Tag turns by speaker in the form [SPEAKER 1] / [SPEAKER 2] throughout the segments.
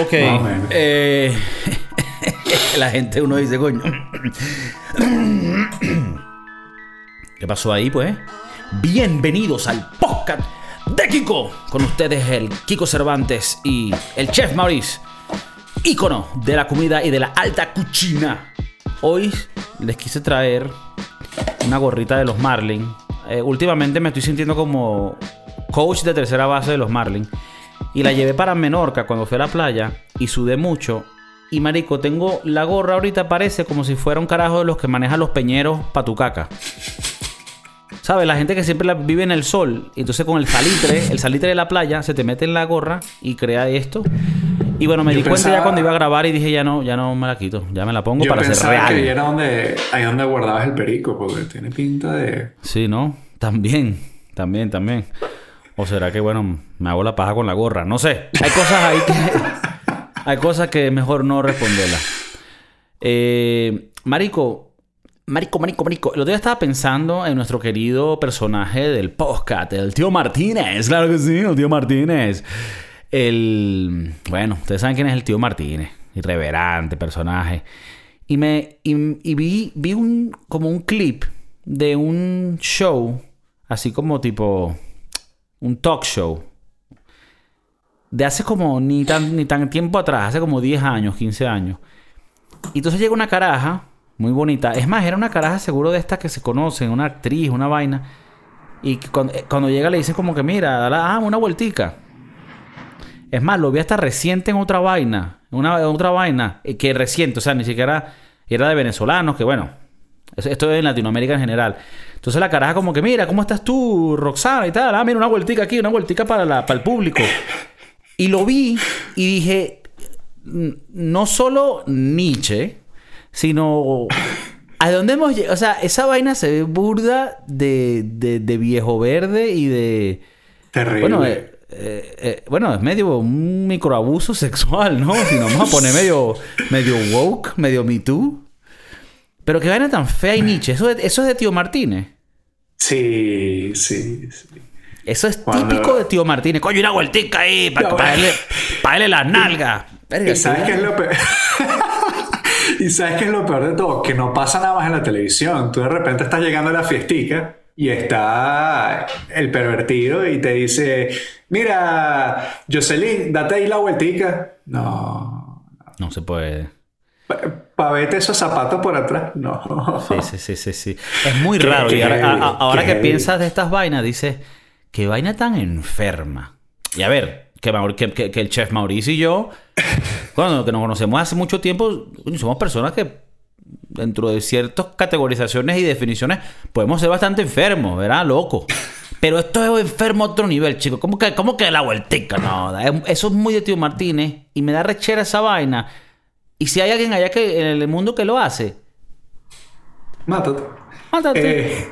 [SPEAKER 1] Ok. Eh, la gente, uno dice, coño. ¿Qué pasó ahí, pues? Bienvenidos al podcast de Kiko. Con ustedes el Kiko Cervantes y el chef Maurice, ícono de la comida y de la alta cucina. Hoy les quise traer una gorrita de los Marlin. Eh, últimamente me estoy sintiendo como coach de tercera base de los Marlin. Y la llevé para Menorca cuando fui a la playa y sudé mucho. Y marico, tengo la gorra ahorita parece como si fuera un carajo de los que manejan los peñeros pa' tu caca. ¿Sabes? La gente que siempre vive en el sol. Y entonces con el salitre, el salitre de la playa, se te mete en la gorra y crea esto. Y bueno, me di cuenta ya cuando iba a grabar y dije, ya no, ya no me la quito. Ya me la pongo para ser real.
[SPEAKER 2] que era donde, ahí donde guardabas el perico, porque tiene pinta de...
[SPEAKER 1] Sí, ¿no? También, también, también. O será que, bueno, me hago la paja con la gorra. No sé. Hay cosas ahí que... hay cosas que mejor no responderlas. Eh, marico, Marico, marico, marico. El otro día estaba pensando en nuestro querido personaje del podcast, el tío Martínez. Claro que sí, el tío Martínez. El. Bueno, ustedes saben quién es el tío Martínez. Irreverante personaje. Y me. Y, vi, vi un. como un clip de un show. Así como tipo un talk show de hace como ni tan, ni tan tiempo atrás, hace como 10 años, 15 años. Y entonces llega una caraja muy bonita. Es más, era una caraja seguro de estas que se conocen, una actriz, una vaina. Y cuando, eh, cuando llega le dice como que mira, ah, una vueltica. Es más, lo vi hasta reciente en otra vaina. Una otra vaina eh, que reciente, o sea, ni siquiera era de venezolanos, que bueno, esto es en Latinoamérica en general. Entonces la caraja como que, mira, ¿cómo estás tú, Roxana? Y tal. Ah, mira, una vueltica aquí, una vueltica para, la, para el público. Y lo vi y dije, no solo Nietzsche, sino... ¿A dónde hemos llegado? O sea, esa vaina se ve burda de, de, viejo verde y de...
[SPEAKER 2] Terrible.
[SPEAKER 1] Bueno, eh, eh, eh, bueno, es medio un microabuso sexual, ¿no? Si nos vamos a poner medio, medio woke, medio me too. Pero qué vaina tan fea y Nietzsche. Eso, eso es de Tío Martínez.
[SPEAKER 2] Sí, sí, sí.
[SPEAKER 1] Eso es típico de Tío Martínez. Coño, una vueltica ahí para darle, darle las nalgas.
[SPEAKER 2] ¿Y sabes qué es lo peor? y sabes qué es lo peor de todo? Que no pasa nada más en la televisión. Tú de repente estás llegando a la fiestica y está el pervertido y te dice, mira, Jocelyn, date ahí la vueltica. No.
[SPEAKER 1] No se puede.
[SPEAKER 2] Para verte esos zapatos por atrás, no.
[SPEAKER 1] Sí, sí, sí, sí. Es muy raro. y ahora, que piensas de estas vainas, dices, qué vaina tan enferma. Y a ver, que, que, el chef Mauricio y yo, cuando que nos conocemos hace mucho tiempo, somos personas que dentro de ciertas categorizaciones y definiciones podemos ser bastante enfermos, ¿verdad? Loco. Pero esto es enfermo a otro nivel, chicos. ¿Cómo que, cómo que la vueltica? No, eso es muy de tío Martínez. Y me da rechera esa vaina. Y si hay alguien allá que, en el mundo que lo hace,
[SPEAKER 2] mátate.
[SPEAKER 1] Mátate.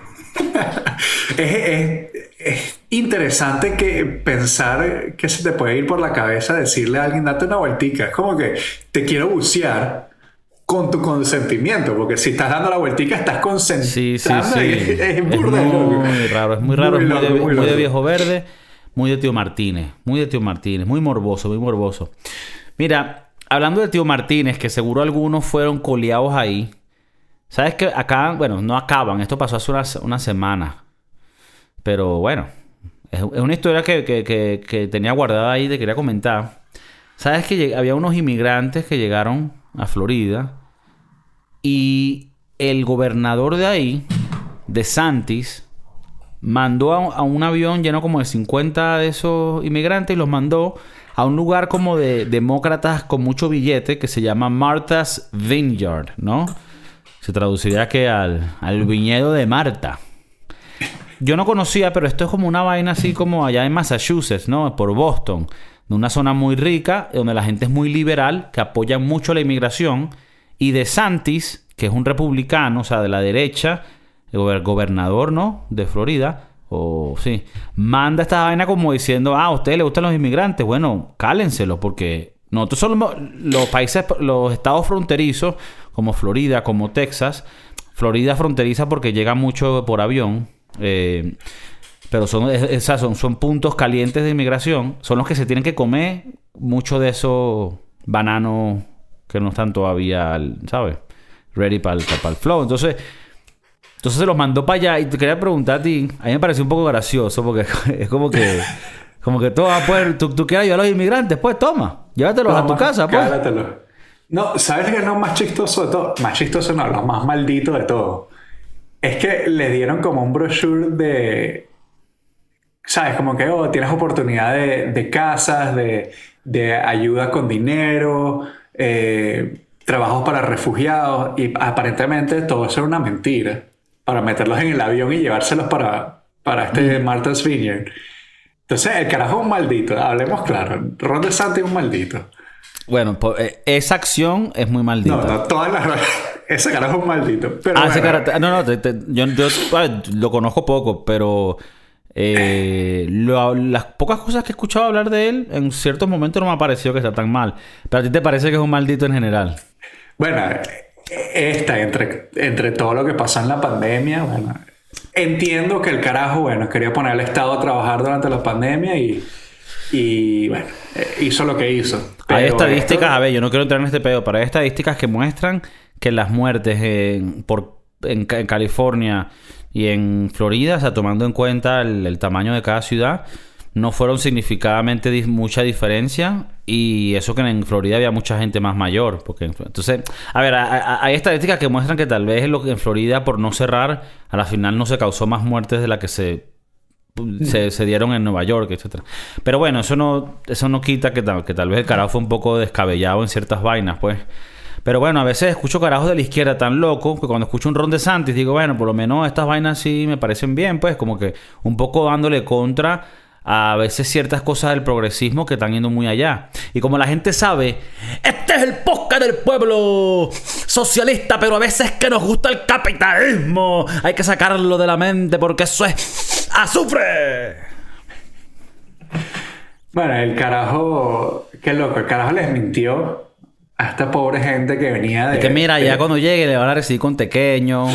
[SPEAKER 2] Eh, es, interesante que pensar que se te puede ir por la cabeza decirle a alguien, date una vueltica. Es como que te quiero bucear con tu consentimiento, porque si estás dando la vueltica estás concentrando. Sí, sí, sí.
[SPEAKER 1] Es, muy, raro, es muy raro, muy, de, muy de viejo verde, muy de tío Martínez, muy de tío Martínez, muy morboso, muy morboso. Mira, hablando de tío Martínez, que seguro algunos fueron coleados ahí. ¿Sabes que acá, bueno, no acaban, esto pasó hace una, semana. Pero bueno, es, una historia que, tenía guardada ahí, te quería comentar. ¿Sabes que había unos inmigrantes que llegaron a Florida y el gobernador de ahí, de Santis, mandó a, a un avión lleno como de 50 de esos inmigrantes y los mandó a un lugar como de demócratas con mucho billete que se llama Martha's Vineyard, ¿no? Se traduciría que al, al viñedo de Marta. Yo no conocía, pero esto es como una vaina así como allá en Massachusetts, ¿no? Por Boston. De una zona muy rica, donde la gente es muy liberal, que apoya mucho la inmigración. Y de Santis, que es un republicano, o sea, de la derecha, el gobernador, ¿no? De Florida o sí, manda esta vaina como diciendo, ah, a ustedes les gustan los inmigrantes. Bueno, cálenselo, porque nosotros somos los países, los estados fronterizos, como Florida, como Texas. Florida fronteriza porque llega mucho por avión. Eh, pero son, son, son puntos calientes de inmigración. Son los que se tienen que comer mucho de eso bananos que no están todavía, ¿sabes? Ready para el, para el flow. Entonces, entonces se los mandó para allá y te quería preguntar a ti, a mí me pareció un poco gracioso porque es como que, como que todo, pues, tú, tú quieres ayudar a los inmigrantes, pues toma, llévatelos a tu casa, pues.
[SPEAKER 2] No, ¿sabes qué es lo más chistoso de todo? Más chistoso no, lo más maldito de todo. Es que le dieron como un brochure de, ¿sabes? Como que, oh, tienes oportunidad de, de casas, de, de, ayuda con dinero, eh, trabajos para refugiados, y aparentemente todo eso era una mentira, para meterlos en el avión y llevárselos para, para este mm. Martha's Vineyard. Entonces, el carajo es un maldito, hablemos claro. Ron DeSantis es un maldito.
[SPEAKER 1] Bueno, pues, eh, esa acción es muy maldita.
[SPEAKER 2] No, no, todas las... Ese carajo es un maldito. Pero
[SPEAKER 1] ah, ese carajo... No, no, yo, yo lo conozco poco, pero eh, las pocas cosas que he escuchado hablar de él, en ciertos momentos no me ha parecido que sea tan mal. Pero a ti te parece que es un maldito en general.
[SPEAKER 2] Bueno, esta, entre, entre todo lo que pasó en la pandemia, bueno, entiendo que el carajo, bueno, quería poner al Estado a trabajar durante la pandemia y, y bueno, hizo lo que hizo.
[SPEAKER 1] hay estadísticas, a ver, yo no quiero entrar en este pedo, pero hay estadísticas que muestran que las muertes por, en California y en Florida, o sea, tomando en cuenta el, tamaño de cada ciudad, no fueron significadamente mucha diferencia y eso que en Florida había mucha gente más mayor. Porque, entonces, a ver, hay estadísticas que muestran que tal vez en Florida, por no cerrar, a la final no se causó más muertes de las que se, se, dieron en Nueva York, etc. Pero bueno, eso no, eso no quita que, que tal vez el carajo fue un poco descabellado en ciertas vainas, pues. Pero bueno, a veces escucho carajos de la izquierda tan locos que cuando escucho un Ron de Santis digo, bueno, por lo menos estas vainas sí me parecen bien, pues como que un poco dándole contra a veces ciertas cosas del progresismo que están yendo muy allá. Y como la gente sabe, este es el podcast del pueblo socialista, pero a veces que nos gusta el capitalismo. Hay que sacarlo de la mente porque eso es azufre.
[SPEAKER 2] Bueno, el carajo, qué loco, el carajo les mintió a esta pobre gente que venía de...
[SPEAKER 1] que mira, ya cuando llegue le van a recibir con tequeño.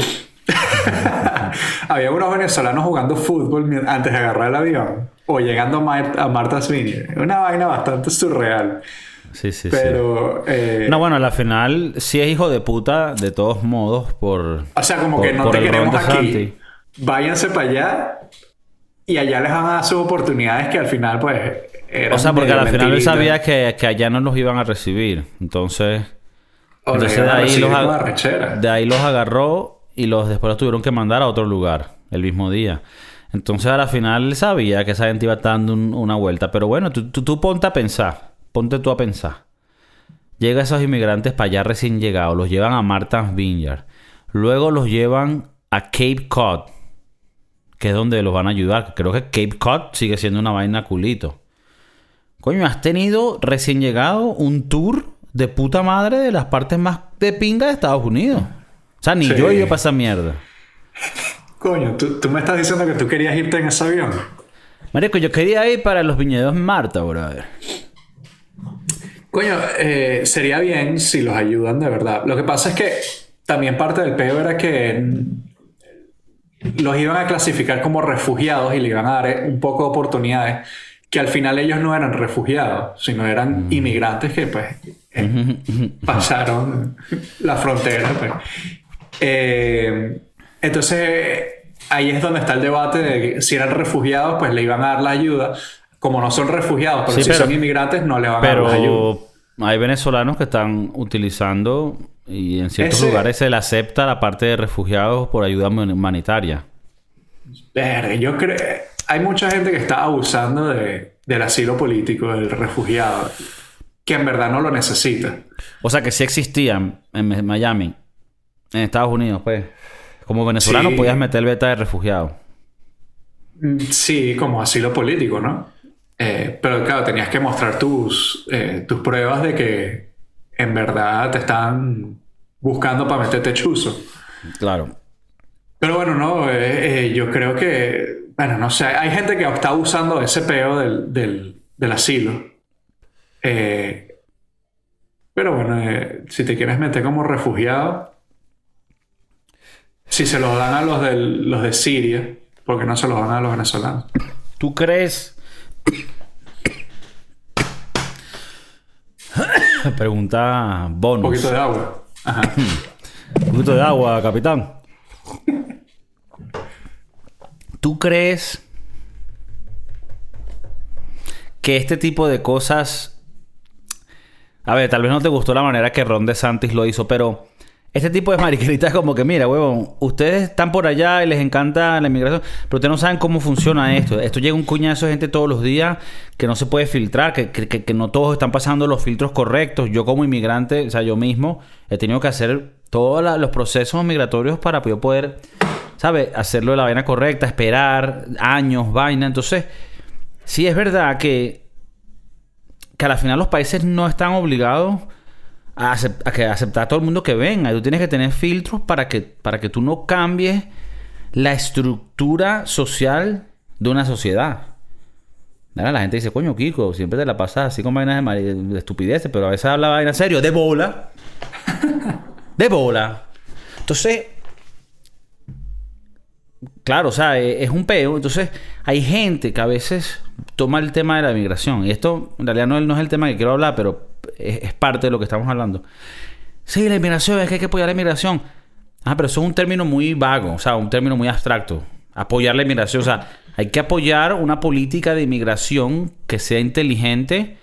[SPEAKER 2] Había unos venezolanos jugando fútbol antes de agarrar el avión o llegando a, Martha's Vineyard. Una vaina bastante surreal.
[SPEAKER 1] Sí, sí,
[SPEAKER 2] Pero,
[SPEAKER 1] sí. Eh, no, bueno, a la final sí es hijo de puta, de todos modos, por.
[SPEAKER 2] O sea, como que no te queremos aquí. Váyanse para allá y allá les van a dar sus oportunidades que al final, pues,
[SPEAKER 1] o sea, porque al final él sabía que, que, allá no los iban a recibir. Entonces.
[SPEAKER 2] entonces de ahí, los
[SPEAKER 1] de ahí los agarró y los después los tuvieron que mandar a otro lugar el mismo día. Entonces a la final sabía que esa gente iba dando una vuelta. Pero bueno, tú, tú, ponte a pensar. Ponte tú a pensar. Llega esos inmigrantes para allá recién llegados. Los llevan a Martha's Vineyard. Luego los llevan a Cape Cod. Que es donde los van a ayudar. Creo que Cape Cod sigue siendo una vaina culito. Coño, has tenido recién llegado un tour de puta madre de las partes más de pinga de Estados Unidos. O sea, ni yo iba para esa mierda.
[SPEAKER 2] Coño, ¿tú, me estás diciendo que tú querías irte en ese avión.
[SPEAKER 1] Marico, yo quería ir para los viñedos Marta, brother.
[SPEAKER 2] Coño, eh, sería bien si los ayudan de verdad. Lo que pasa es que también parte del peo era que los iban a clasificar como refugiados y le iban a dar un poco de oportunidades que al final ellos no eran refugiados, sino eran mm. inmigrantes que pues eh, pasaron la frontera. Pues. Eh, entonces ahí es donde está el debate de que si eran refugiados pues le iban a dar la ayuda. Como no son refugiados, pero si son inmigrantes no le van a dar la ayuda.
[SPEAKER 1] Hay venezolanos que están utilizando y en ciertos lugares se le acepta la parte de refugiados por ayuda humanitaria.
[SPEAKER 2] yo creo hay mucha gente que está abusando del asilo político, del refugiado, que en verdad no lo necesita.
[SPEAKER 1] O sea, que sí existían en Miami, en Estados Unidos, pues. Como venezolano podías meter beta de refugiado.
[SPEAKER 2] Mm, sí, como asilo político, ¿no? Eh, pero claro, tenías que mostrar tus, eh, tus pruebas de que en verdad te están buscando para meterte chuzo.
[SPEAKER 1] Claro.
[SPEAKER 2] Pero bueno, no, eh, yo creo que bueno, no sé, hay gente que está usando ese peo del, asilo. Eh, pero bueno, eh, si te quieres meter como refugiado, si se los dan a los, los de Siria, porque no se los dan a los venezolanos.
[SPEAKER 1] ¿Tú crees? Pregunta bonus.
[SPEAKER 2] Un poquito de agua. Ajá.
[SPEAKER 1] Un poquito de agua, capitán. ¿Tú crees que este tipo de cosas... A ver, tal vez no te gustó la manera que Ron DeSantis lo hizo, pero este tipo de mariqueritas como que, mira, huevón, ustedes están por allá y les encanta la inmigración, pero ustedes no saben cómo funciona esto. Esto llega un cuñazo de gente todos los días que no se puede filtrar, que, que- no todos están pasando los filtros correctos. Yo como inmigrante, o sea, yo mismo he tenido que hacer todos los procesos migratorios para yo poder, ¿sabes? Hacerlo de la vaina correcta, esperar años, vaina. Entonces, sí es verdad que, que a la final los países no están obligados que aceptar a todo el mundo que venga. Tú tienes que tener filtros para que, para que tú no cambies la estructura social de una sociedad. Ahora la gente dice, coño, Kiko, siempre te la pasas así con vainas de, de estupideces, pero a veces habla vaina serio, de bola. de bola. Entonces, claro, o sea, e- es un peo. Entonces, hay gente que a veces toma el tema de la migración. Y esto, en realidad, no es el tema que quiero hablar, pero es, parte de lo que estamos hablando. Sí, la inmigración, es que hay que apoyar la inmigración. Ah, pero eso es un término muy vago, o sea, un término muy abstracto. Apoyar la inmigración, o sea, hay que apoyar una política de inmigración que sea inteligente,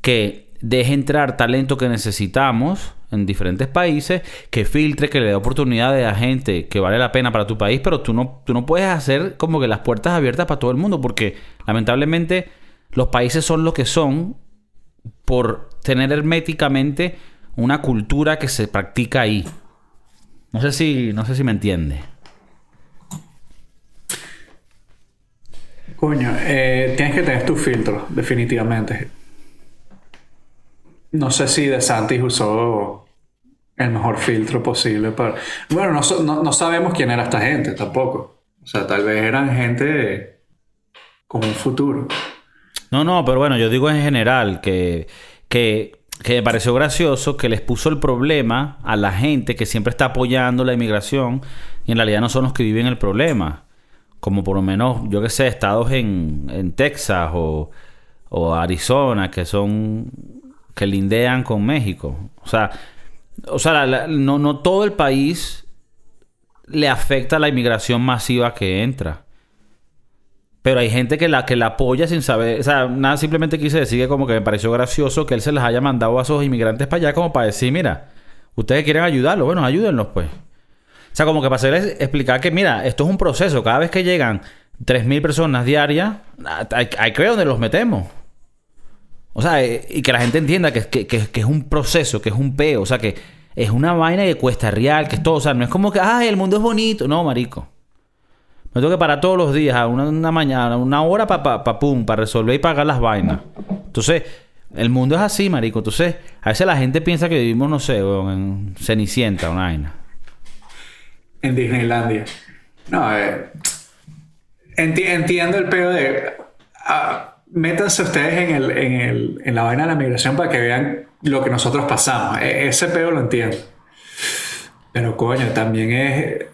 [SPEAKER 1] que deje entrar talento que necesitamos en diferentes países, que filtre, que le dé oportunidades a gente que vale la pena para tu país, pero tú no, tú no puedes hacer como que las puertas abiertas para todo el mundo, porque lamentablemente los países son lo que son por tener herméticamente una cultura que se practica ahí. No sé si, no sé si me entiende.
[SPEAKER 2] Coño, eh, tienes que tener tus filtros, definitivamente. No sé si De Santis usó el mejor filtro posible para... Bueno, no, no- no sabemos quién era esta gente tampoco. O sea, tal vez eran gente con un futuro.
[SPEAKER 1] No, no, pero bueno, yo digo en general que, que, que me pareció gracioso que les puso el problema a la gente que siempre está apoyando la inmigración y en realidad no son los que viven el problema. Como por lo menos, yo que sé, estados en, en Texas o, o Arizona que son que lindean con México. O sea, o sea no, no todo el país le afecta la inmigración masiva que entra. Pero hay gente que la, que la apoya sin saber. O sea, nada, simplemente quise decir que como que me pareció gracioso que él se les haya mandado a esos inmigrantes para allá como para decir, mira, ustedes quieren ayudarlos, bueno, ayúdenlos pues. O sea, como que para hacerles explicar que, mira, esto es un proceso. Cada vez que llegan 3.000 personas diarias, hay, hay que ver los metemos. O sea, eh, y que la gente entienda que, que, que- que es un proceso, que es un peo. O sea, que es una vaina que cuesta real, que es todo. O sea, no es como que, ay, el mundo es bonito. No, marico. Me tengo que parar todos los días, a una, una mañana, una hora para pa, pa, pum, para resolver y pagar las vainas. Entonces, el mundo es así, marico. Entonces, a veces la gente piensa que vivimos, no sé, en Cenicienta, una vaina.
[SPEAKER 2] en Disneylandia. No, eh, enti- entiendo el pedo de. ah, métanse ustedes en, el, en, el, en la vaina de la migración para que vean lo que nosotros pasamos. E- ese pedo lo entiendo. Pero coño, también es.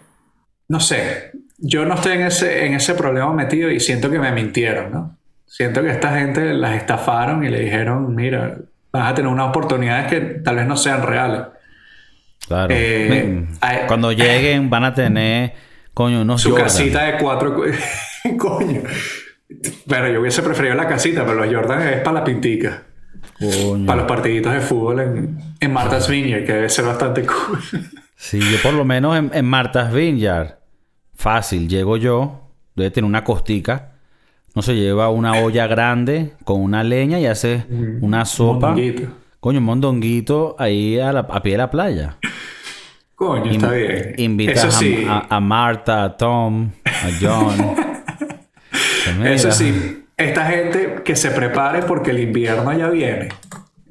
[SPEAKER 2] No sé. Yo no estoy en ese, en ese problema metido y siento que me mintieron, ¿no? Siento que esta gente las estafaron y le dijeron, mira, vas a tener unas oportunidades que tal vez no sean reales.
[SPEAKER 1] Claro.
[SPEAKER 2] Eh,
[SPEAKER 1] Me- Cuando lleguen van a tener, coño, unos
[SPEAKER 2] Su
[SPEAKER 1] Jordan.
[SPEAKER 2] casita de cuatro. cu- Coño. Pero yo hubiese preferido la casita, pero los Jordan es para la pintica.
[SPEAKER 1] Coño.
[SPEAKER 2] Para los partiditos de fútbol en, en Martha's Vineyard, que debe ser bastante cool.
[SPEAKER 1] Sí, yo por lo menos en, en Martha's Vineyard, fácil, llego yo, debe tener una costica, no se lleva una olla grande con una leña y hace una sopa.
[SPEAKER 2] mondonguito.
[SPEAKER 1] Coño, un mondonguito ahí a, la- a pie de la playa.
[SPEAKER 2] Coño, está bien.
[SPEAKER 1] Invitas a-
[SPEAKER 2] sí,
[SPEAKER 1] a, a Marta, a Tom, a John. Mira,
[SPEAKER 2] eso sí. Esta gente que se prepare porque el invierno ya viene.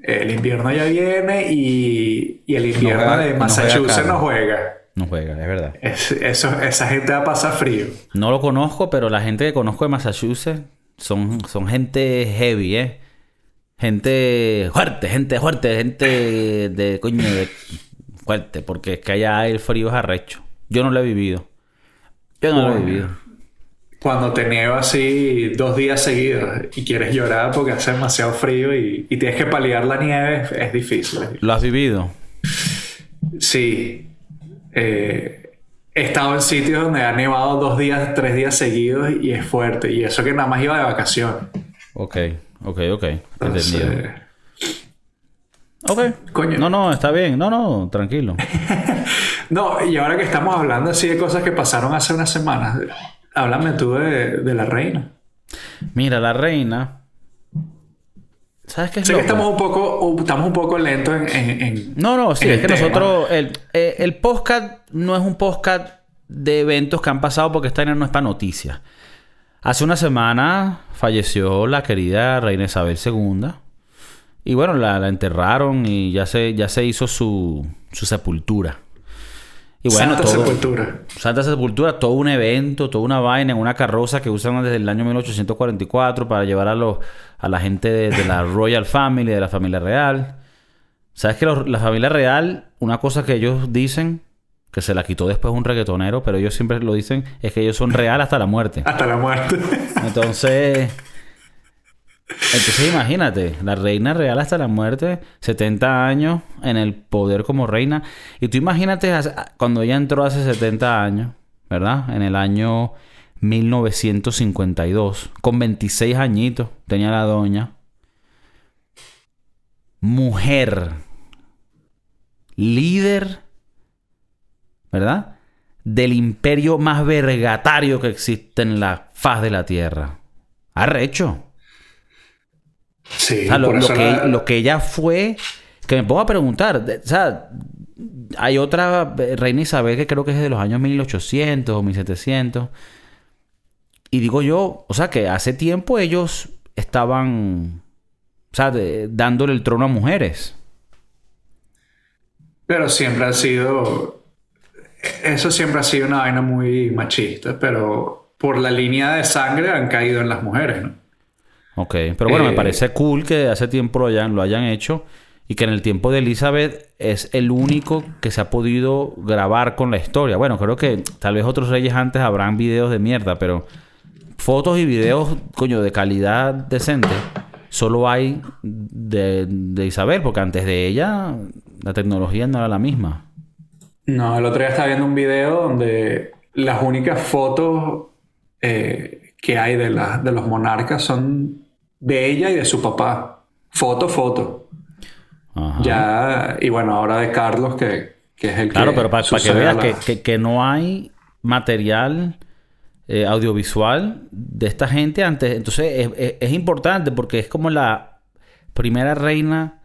[SPEAKER 2] El invierno ya viene y, y el invierno
[SPEAKER 1] juega-
[SPEAKER 2] de
[SPEAKER 1] no
[SPEAKER 2] Massachusetts
[SPEAKER 1] juega
[SPEAKER 2] no juega.
[SPEAKER 1] No juega, es verdad.
[SPEAKER 2] Es- eso, esa gente va a pasar frío.
[SPEAKER 1] No lo conozco, pero la gente que conozco de Massachusetts son, son gente heavy, ¿eh? Gente fuerte, gente fuerte, gente de coño de fuerte, porque es que allá el frío es arrecho. Yo no lo he vivido. Yo no lo he vivido.
[SPEAKER 2] cuando te nieva así dos días seguidos y quieres llorar porque hace demasiado frío y, y tienes que paliar la nieve, es difícil.
[SPEAKER 1] ¿Lo has vivido?
[SPEAKER 2] Sí. Eh, he estado en sitios donde ha nevado dos días, tres días seguidos y es fuerte. Y eso que nada más iba de vacación.
[SPEAKER 1] Ok, ok, ok. Entendido. Ok. Coño. No, no, está bien. No, no, tranquilo.
[SPEAKER 2] no, y ahora que estamos hablando así de cosas que pasaron hace unas semanas, háblame tú de, de la reina.
[SPEAKER 1] Mira, la reina.
[SPEAKER 2] ¿Sabes qué es sé que estamos un poco, estamos un poco lentos en,
[SPEAKER 1] No, no, sí, es que nosotros. El, eh, el, podcast no es un podcast de eventos que han pasado porque esta no es para noticias. Hace una semana falleció la querida reina Isabel II. Y bueno, la, enterraron y ya se, ya se hizo su, su sepultura.
[SPEAKER 2] Y bueno, Santa Sepultura.
[SPEAKER 1] Santa Sepultura, todo un evento, toda una vaina en una carroza que usan desde el año 1844 para llevar a, los, a la gente de, la Royal Family, de la familia real. ¿Sabes que la familia real, una cosa que ellos dicen, que se la quitó después un reggaetonero, pero ellos siempre lo dicen, es que ellos son real hasta la muerte.
[SPEAKER 2] hasta la muerte.
[SPEAKER 1] Entonces, entonces imagínate, la reina real hasta la muerte, 70 años en el poder como reina. Y tú imagínate cuando ella entró hace 70 años, ¿verdad? En el año 1952, con 26 añitos tenía la doña. Mujer, líder, ¿verdad? Del imperio más vergatario que existe en la faz de la tierra. Arrecho.
[SPEAKER 2] Sí,
[SPEAKER 1] lo, que, ella fue, que me pongo a preguntar, o sea, hay otra reina Isabel que creo que es de los años 1800 o 1700. Y digo yo, o sea, que hace tiempo ellos estaban, o sea, dándole el trono a mujeres.
[SPEAKER 2] Pero siempre ha sido, eso siempre ha sido una vaina muy machista, pero por la línea de sangre han caído en las mujeres, ¿no?
[SPEAKER 1] Ok, pero bueno, me eh, parece cool que hace tiempo lo hayan, lo hayan hecho y que en el tiempo de Elizabeth es el único que se ha podido grabar con la historia. Bueno, creo que tal vez otros reyes antes habrán videos de mierda, pero fotos y videos, coño, de calidad decente, solo hay de, de Isabel, porque antes de ella la tecnología no era la misma.
[SPEAKER 2] No, el otro día estaba viendo un video donde las únicas fotos eh, que hay de, la, de los monarcas son de ella y de su papá. Foto, foto. Ya, y bueno, ahora de Carlos, que, es el
[SPEAKER 1] claro, pero para, que veas que, no hay material eh, audiovisual de esta gente antes. Entonces es, es, importante porque es como la primera reina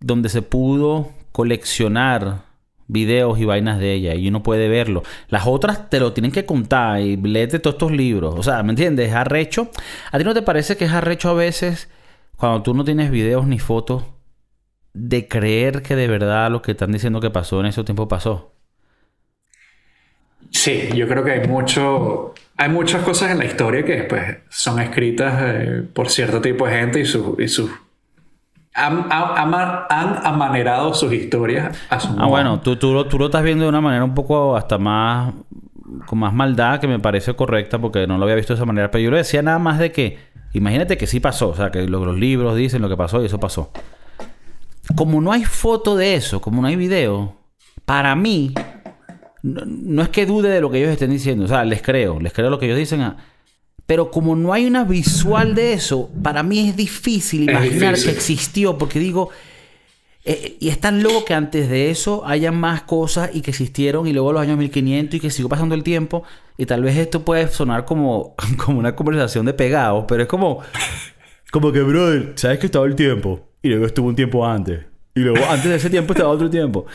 [SPEAKER 1] donde se pudo coleccionar videos y vainas de ella y uno puede verlo. Las otras te lo tienen que contar y léete todos estos libros. O sea, ¿me entiendes? Es arrecho. ¿A ti no te parece que es arrecho a veces cuando tú no tienes videos ni fotos de creer que de verdad lo que están diciendo que pasó en ese tiempo pasó?
[SPEAKER 2] Sí, yo creo que hay mucho, hay muchas cosas en la historia que pues, son escritas eh, por cierto tipo de gente y, su, y sus han, amanerado sus historias a su
[SPEAKER 1] Ah, bueno, tú, tú, lo, tú lo estás viendo de una manera un poco hasta más... con más maldad que me parece correcta porque no lo había visto de esa manera. Pero yo le decía nada más de que... Imagínate que sí pasó. O sea, que los libros dicen lo que pasó y eso pasó. Como no hay foto de eso, como no hay video, para mí... No, no es que dude de lo que ellos estén diciendo. O sea, les creo. Les creo lo que ellos dicen. A, pero como no hay una visual de eso, para mí es difícil imaginar que existió, porque digo, eh, y es tan loco que antes de eso haya más cosas y que existieron y luego los años 1500 y que siguió pasando el tiempo. Y tal vez esto puede sonar como, como una conversación de pegados, pero es como, como que, brother, ¿sabes que estaba el tiempo? Y luego estuvo un tiempo antes. Y luego antes de ese tiempo estaba otro tiempo.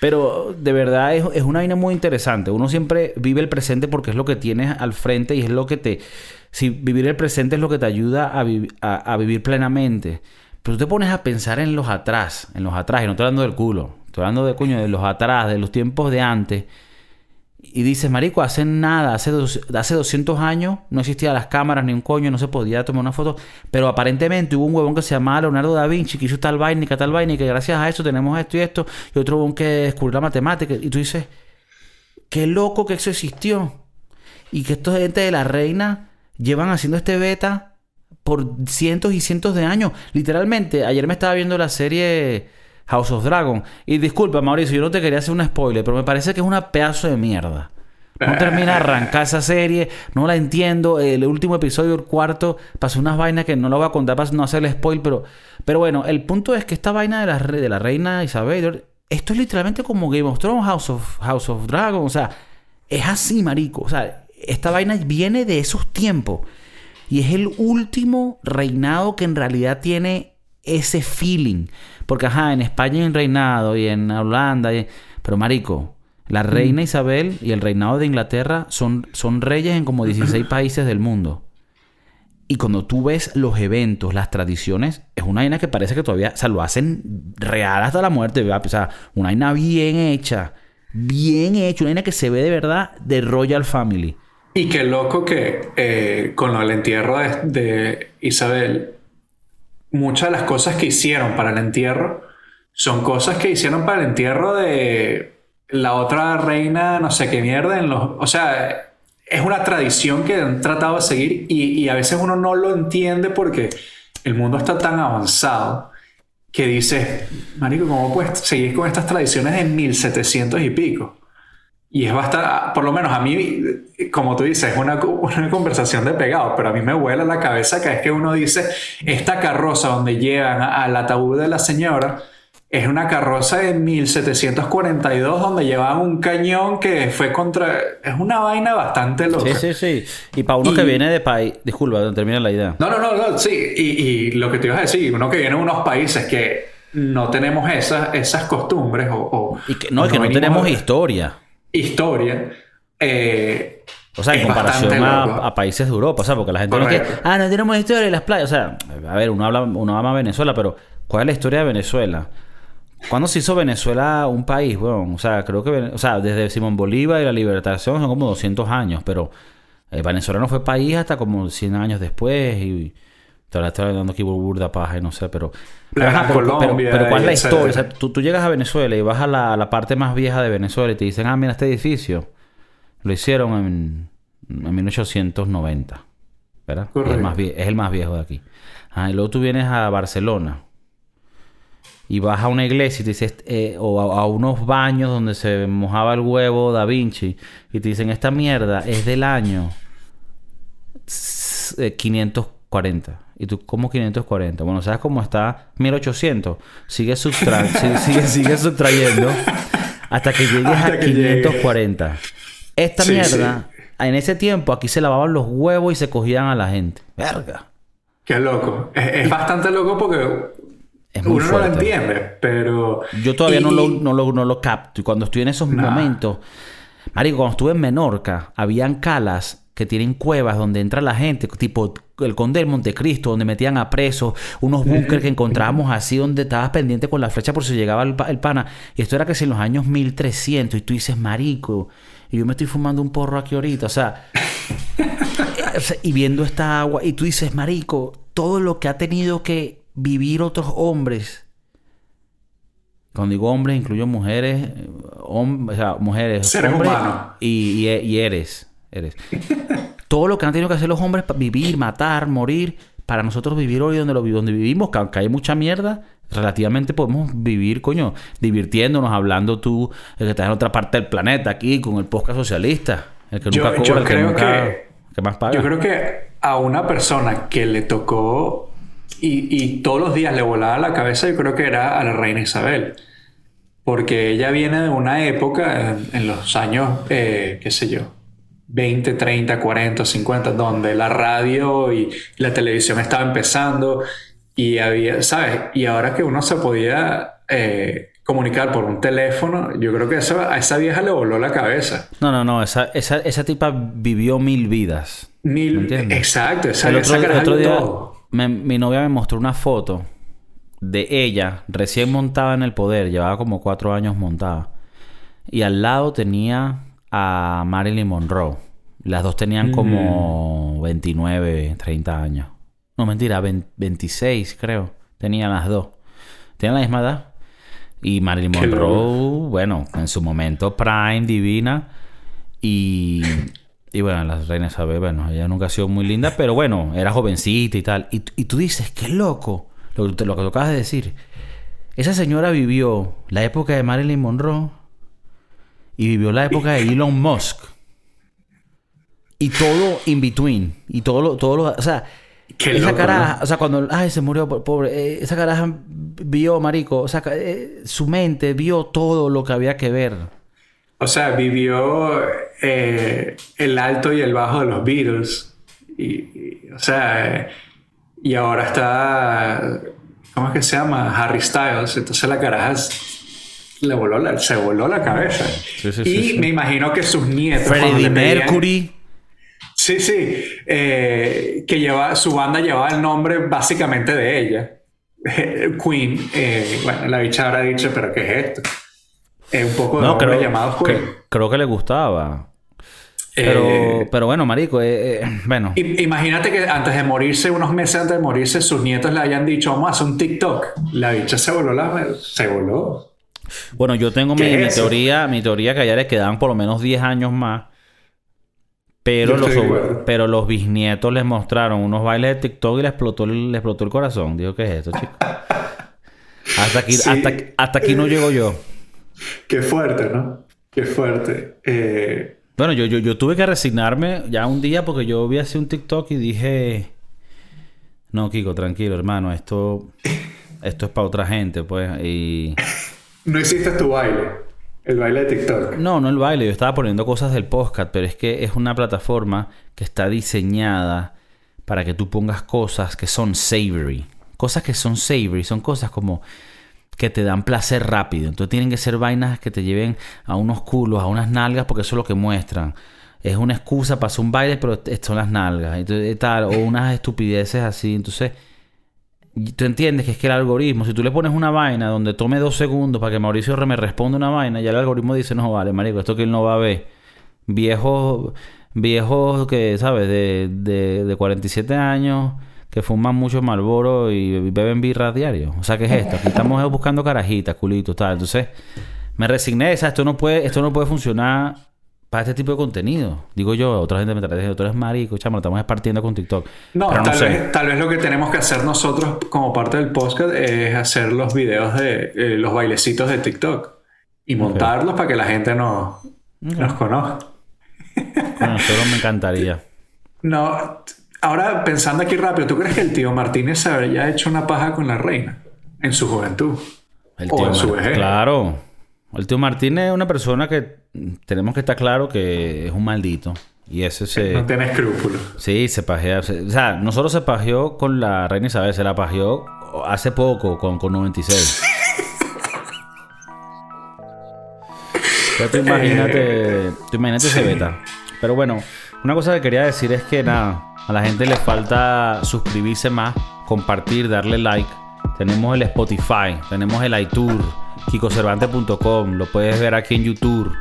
[SPEAKER 1] Pero de verdad es, es, una vaina muy interesante. Uno siempre vive el presente porque es lo que tienes al frente y es lo que te... Si vivir el presente es lo que te ayuda a, a, vivir plenamente. Pero tú te pones a pensar en los atrás, en los atrás, y no estoy hablando del culo, estoy hablando de coño, de los atrás, de los tiempos de antes. Y dices, marico, hace nada, hace, hace 200 años no existían las cámaras ni un coño, no se podía tomar una foto. Pero aparentemente hubo un huevón que se llamaba Leonardo da Vinci, que hizo tal vaina y tal vaina, y que gracias a eso tenemos esto y esto. Y otro huevón que descubrió la matemática. Y tú dices, qué loco que eso existió. y que estos gente de la reina llevan haciendo este beta por cientos y cientos de años. Literalmente, ayer me estaba viendo la serie House of Dragon. Y disculpa, Mauricio, yo no te quería hacer un spoiler, pero me parece que es una pedazo de mierda. No termina de arrancar esa serie, no la entiendo. El último episodio, el cuarto, pasó unas vainas que no lo voy a contar para no hacerle spoiler, pero, pero bueno, el punto es que esta vaina de la, de la reina Isabel, esto es literalmente como Game of Thrones, House of, House of Dragon, o sea, es así, marico. O sea, esta vaina viene de esos tiempos. Y es el último reinado que en realidad tiene ese feeling. Porque, ajá, en España hay un reinado y en Holanda, pero marico, la reina Isabel y el reinado de Inglaterra son, son reyes en como 16 países del mundo. Y cuando tú ves los eventos, las tradiciones, es una vaina que parece que todavía, o sea, lo hacen real hasta la muerte, ¿verdad? O sea, una vaina bien hecha, bien hecha, una vaina que se ve de verdad de Royal Family.
[SPEAKER 2] Y qué loco que eh, con el entierro de, Isabel, muchas de las cosas que hicieron para el entierro son cosas que hicieron para el entierro de la otra reina, no sé qué mierda, en los, o sea, es una tradición que han tratado de seguir y, a veces uno no lo entiende porque el mundo está tan avanzado que dice, Marico, ¿cómo puedes seguir con estas tradiciones de 1700 y pico? Y es bastante, por lo menos a mí, como tú dices, es una, una conversación de pegado, pero a mí me vuela la cabeza que es que uno dice, esta carroza donde llevan al ataúd de la señora, es una carroza de 1742 donde llevaban un cañón que fue contra... Es una vaina bastante loca.
[SPEAKER 1] Sí, sí, sí. Y para uno que viene de país... Disculpa, termina la idea.
[SPEAKER 2] No, no, no, no sí. Y, y, lo que te iba a decir, uno que viene de unos países que no tenemos esas, esas costumbres o...
[SPEAKER 1] y que, no, es que no tenemos historia
[SPEAKER 2] historia. Eh,
[SPEAKER 1] o sea, en comparación a, países de Europa, o sea, porque la gente no que, ah, no tenemos historia de las playas. O sea, a ver, uno habla, uno ama Venezuela, pero ¿cuál es la historia de Venezuela? ¿Cuándo se hizo Venezuela un país? Bueno, o sea, creo que, o sea, desde Simón Bolívar y la libertación son como 200 años, pero eh, Venezuela no fue país hasta como 100 años después y te estoy hablando aquí burda paja y no sé, pero... Pero, pero, ¿cuál es la historia? O sea, tú, tú, llegas a Venezuela y vas a la, la, parte más vieja de Venezuela y te dicen, ah, mira, este edificio lo hicieron en, en 1890, ¿verdad? Es, más es el más viejo de aquí. Ah, y luego tú vienes a Barcelona y vas a una iglesia y te dices, eh, o a, a, unos baños donde se mojaba el huevo Da Vinci y te dicen, esta mierda es del año 540. Y tú, ¿cómo 540? Bueno, ¿sabes cómo está 1800? Sigue, subtra sigue, sigue, subtrayendo hasta que llegues a 540. Esta mierda, en ese tiempo aquí se lavaban los huevos y se cogían a la gente. Verga.
[SPEAKER 2] Qué loco. Es, bastante loco porque uno no lo entiende, pero...
[SPEAKER 1] Yo todavía no, lo, no, lo, no, lo, capto. Y cuando estoy en esos momentos... Marico, cuando estuve en Menorca, habían calas que tienen cuevas donde entra la gente, tipo el Conde del Montecristo, donde metían a presos, unos búnkeres que encontrábamos así, donde estabas pendiente con la flecha por si llegaba el, pana. Y esto era que si en los años 1300, y tú dices, marico, y yo me estoy fumando un porro aquí ahorita, o sea, y viendo esta agua, y tú dices, marico, todo lo que ha tenido que vivir otros hombres. Cuando digo hombres, incluyo mujeres, o sea, mujeres,
[SPEAKER 2] Seres humanos.
[SPEAKER 1] Y, y eres, eres todo lo que han tenido que hacer los hombres para vivir, matar, morir, para nosotros vivir hoy donde, lo, donde vivimos, que aunque hay mucha mierda, relativamente podemos vivir, coño, divirtiéndonos, hablando tú, el que estás en otra parte del planeta, aquí, con el podcast socialista, el que nunca cobra, el que nunca... Que, más paga.
[SPEAKER 2] Yo creo que a una persona que le tocó y, todos los días le volaba la cabeza, yo creo que era a la reina Isabel. Porque ella viene de una época, en, los años, eh, qué sé yo, 20, 30, 40, 50, donde la radio y la televisión estaba empezando y había, ¿sabes? Y ahora que uno se podía eh, comunicar por un teléfono, yo creo que eso, a esa vieja le voló la cabeza.
[SPEAKER 1] No, no, no, esa, esa, esa tipa vivió mil vidas.
[SPEAKER 2] Mil, exacto, esa,
[SPEAKER 1] el otro, día, mi novia me mostró una foto de ella recién montada en el poder, llevaba como cuatro años montada. Y al lado tenía a Marilyn Monroe. Las dos tenían como 29, 30 años. No, mentira, 26 creo. Tenían las dos. Tenían la misma edad. Y Marilyn Monroe, bueno, en su momento prime, divina. Y Y bueno, la reina Isabel, bueno, ella nunca ha sido muy linda, pero bueno, era jovencita y tal. Y, y tú dices, qué loco, lo, lo que tú acabas de decir. Esa señora vivió la época de Marilyn Monroe y vivió la época de Elon Musk. Y todo in between. Y todo lo, todo lo, o sea,
[SPEAKER 2] Qué
[SPEAKER 1] esa cara, o sea, cuando, ay, se murió, po- pobre, eh, esa cara vio, marico, o sea, eh, su mente vio todo lo que había que ver.
[SPEAKER 2] O sea, vivió eh, el alto y el bajo de los Beatles. Y, y, o sea, y ahora está, ¿cómo es que se llama? Harry Styles. Entonces la caraja le voló la, se voló la cabeza.
[SPEAKER 1] Sí, sí,
[SPEAKER 2] y
[SPEAKER 1] sí,
[SPEAKER 2] me imagino que sus nietos...
[SPEAKER 1] Freddie Mercury.
[SPEAKER 2] Sí, sí. eh, que lleva, su banda llevaba el nombre básicamente de ella. Queen. eh, bueno, la bicha habrá dicho, pero ¿qué es esto? Es un poco de
[SPEAKER 1] No,
[SPEAKER 2] hombre
[SPEAKER 1] creo,
[SPEAKER 2] llamado Queen.
[SPEAKER 1] que- creo que le gustaba. Pero,
[SPEAKER 2] Eh,
[SPEAKER 1] pero bueno, marico, eh, eh, bueno.
[SPEAKER 2] Imagínate que antes de morirse, unos meses antes de morirse, sus nietos le hayan dicho, vamos a hacer un TikTok. La bicha se voló la... Se voló.
[SPEAKER 1] Bueno, yo tengo mi,
[SPEAKER 2] ¿Qué es
[SPEAKER 1] mi teoría, mi teoría que a ella le quedaban por lo menos 10 años más. Pero los, pero los bisnietos les mostraron unos bailes de TikTok y le explotó explotó el corazón. Digo, ¿qué es esto, chico? Hasta aquí,
[SPEAKER 2] Sí.
[SPEAKER 1] hasta, hasta aquí no llego yo.
[SPEAKER 2] Qué fuerte, ¿no? Qué fuerte. Eh,
[SPEAKER 1] Bueno, yo, yo, yo tuve que resignarme ya un día porque yo vi así un TikTok y dije... No, Kiko, tranquilo, hermano. Esto, esto es para otra gente, pues. Y...
[SPEAKER 2] no hiciste tu baile. El baile de TikTok.
[SPEAKER 1] No, no el baile. Yo estaba poniendo cosas del podcast, pero es que es una plataforma que está diseñada para que tú pongas cosas que son savory. Cosas que son savory. Son cosas como que te dan placer rápido. Entonces tienen que ser vainas que te lleven a unos culos, a unas nalgas, porque eso es lo que muestran. Es una excusa para hacer un baile, pero son las nalgas. Entonces, tal, o unas estupideces así. Entonces, tú entiendes que es que el algoritmo, si tú le pones una vaina donde tome dos segundos para que Mauricio me responda una vaina, ya el algoritmo dice, no, vale, marico, esto que él no va a ver. Viejos, viejos que, ¿sabes? De, de, de 47 años que fuman mucho Marlboro y beben birra diario. O sea, ¿qué es esto? Aquí estamos buscando carajitas, culitos, tal. Entonces, me resigné, o sea, esto no puede, esto no puede funcionar para este tipo de contenido. Digo yo, otra gente me está diciendo, tú eres marico, chamo, lo estamos partiendo con TikTok.
[SPEAKER 2] No,
[SPEAKER 1] Pero
[SPEAKER 2] tal,
[SPEAKER 1] sé.
[SPEAKER 2] vez, tal vez lo que tenemos que hacer nosotros como parte del podcast es hacer los videos de eh, los bailecitos de TikTok y montarlos para que la gente nos, nos conozca.
[SPEAKER 1] Bueno, solo me encantaría.
[SPEAKER 2] No, ahora pensando aquí rápido, ¿tú crees que el tío Martínez habría hecho una paja con la reina en su juventud?
[SPEAKER 1] El
[SPEAKER 2] O en su vejez.
[SPEAKER 1] Claro. El tío Martínez es una persona que tenemos que estar claro que es un maldito. Y ese se...
[SPEAKER 2] No tiene escrúpulos.
[SPEAKER 1] Sí, se pajea. se- O sea, no solo se pajeó con la reina Isabel, se la pajeó hace poco con, con 96. Pero tú imagínate, tú imagínate ese beta. Pero bueno, una cosa que quería decir es que nada, a la gente le falta suscribirse más, compartir, darle like. Tenemos el Spotify, tenemos el iTunes, kikocervante.com, lo puedes ver aquí en YouTube.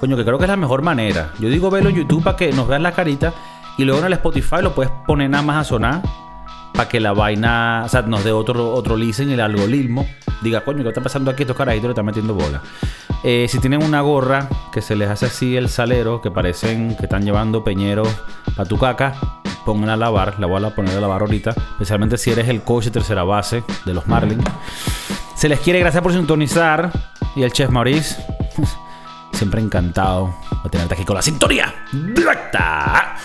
[SPEAKER 1] Coño, que creo que es la mejor manera. Yo digo verlo en YouTube para que nos vean la carita y luego en el Spotify lo puedes poner nada más a sonar para que la vaina, o sea, nos dé otro, otro listen, el algoritmo. Diga, coño, ¿qué está pasando aquí? Estos carajitos le están metiendo bola. Eh, si tienen una gorra que se les hace así el salero, que parecen que están llevando peñeros para tu caca, pónganla a lavar. La voy a poner a lavar ahorita. Especialmente si eres el coach de tercera base de los Marlins. Se les quiere, gracias por sintonizar. Y el chef Maurice, siempre encantado de tenerte aquí con la sintonía directa.